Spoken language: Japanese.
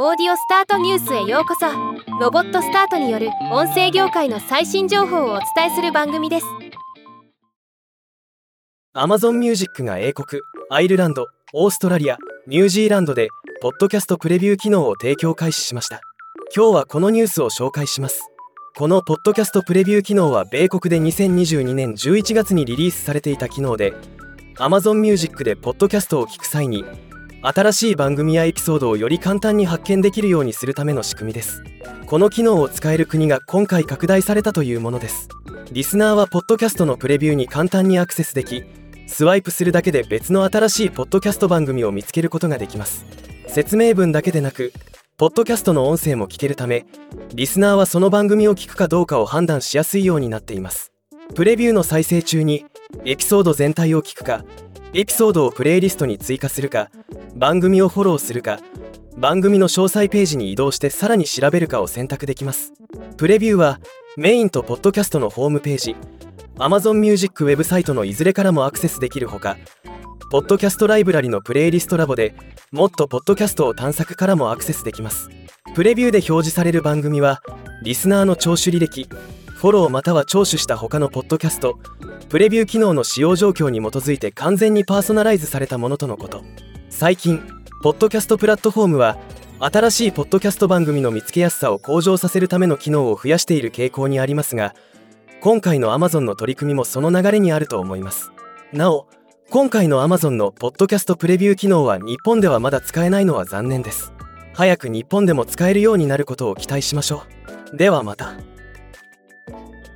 オーディオスタートニュースへようこそ。ロボットスタートによる音声業界の最新情報をお伝えする番組です。Amazon Music が英国アイルランドオーストラリアニュージーランドでポッドキャストプレビュー機能を提供開始しました。今日はこのニュースを紹介します。このポッドキャストプレビュー機能は米国で2022年11月にリリースされていた機能で Amazon Music でポッドキャストを聞く際に新しい番組やエピソードをより簡単に発見できるようにするための仕組みです。この機能を使える国が今回拡大されたというものです。リスナーはポッドキャストのプレビューに簡単にアクセスできスワイプするだけで別の新しいポッドキャスト番組を見つけることができます。説明文だけでなくポッドキャストの音声も聞けるためリスナーはその番組を聞くかどうかを判断しやすいようになっています。プレビューの再生中にエピソード全体を聞くかエピソードをプレイリストに追加するか番組をフォローするか番組の詳細ページに移動してさらに調べるかを選択できます。プレビューはメインとポッドキャストのホームページ Amazon Music ウェブサイトのいずれからもアクセスできるほかポッドキャストライブラリのプレイリストラボでもっとポッドキャストを探索からもアクセスできます。プレビューで表示される番組はリスナーの聴取履歴フォローまたは聴取した他のポッドキャストプレビュー機能の使用状況に基づいて完全にパーソナライズされたものとのこと。最近ポッドキャストプラットフォームは新しいポッドキャスト番組の見つけやすさを向上させるための機能を増やしている傾向にありますが今回の Amazon の取り組みもその流れにあると思います。なお今回の Amazon のポッドキャストプレビュー機能は日本ではまだ使えないのは残念です。早く日本でも使えるようになることを期待しましょう。ではまた。Thank you.